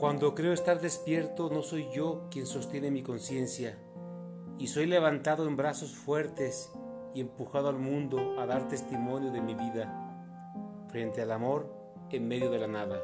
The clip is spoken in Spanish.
Cuando creo estar despierto, no soy yo quien sostiene mi conciencia, y soy levantado en brazos fuertes y empujado al mundo a dar testimonio de mi vida, frente al amor en medio de la nada.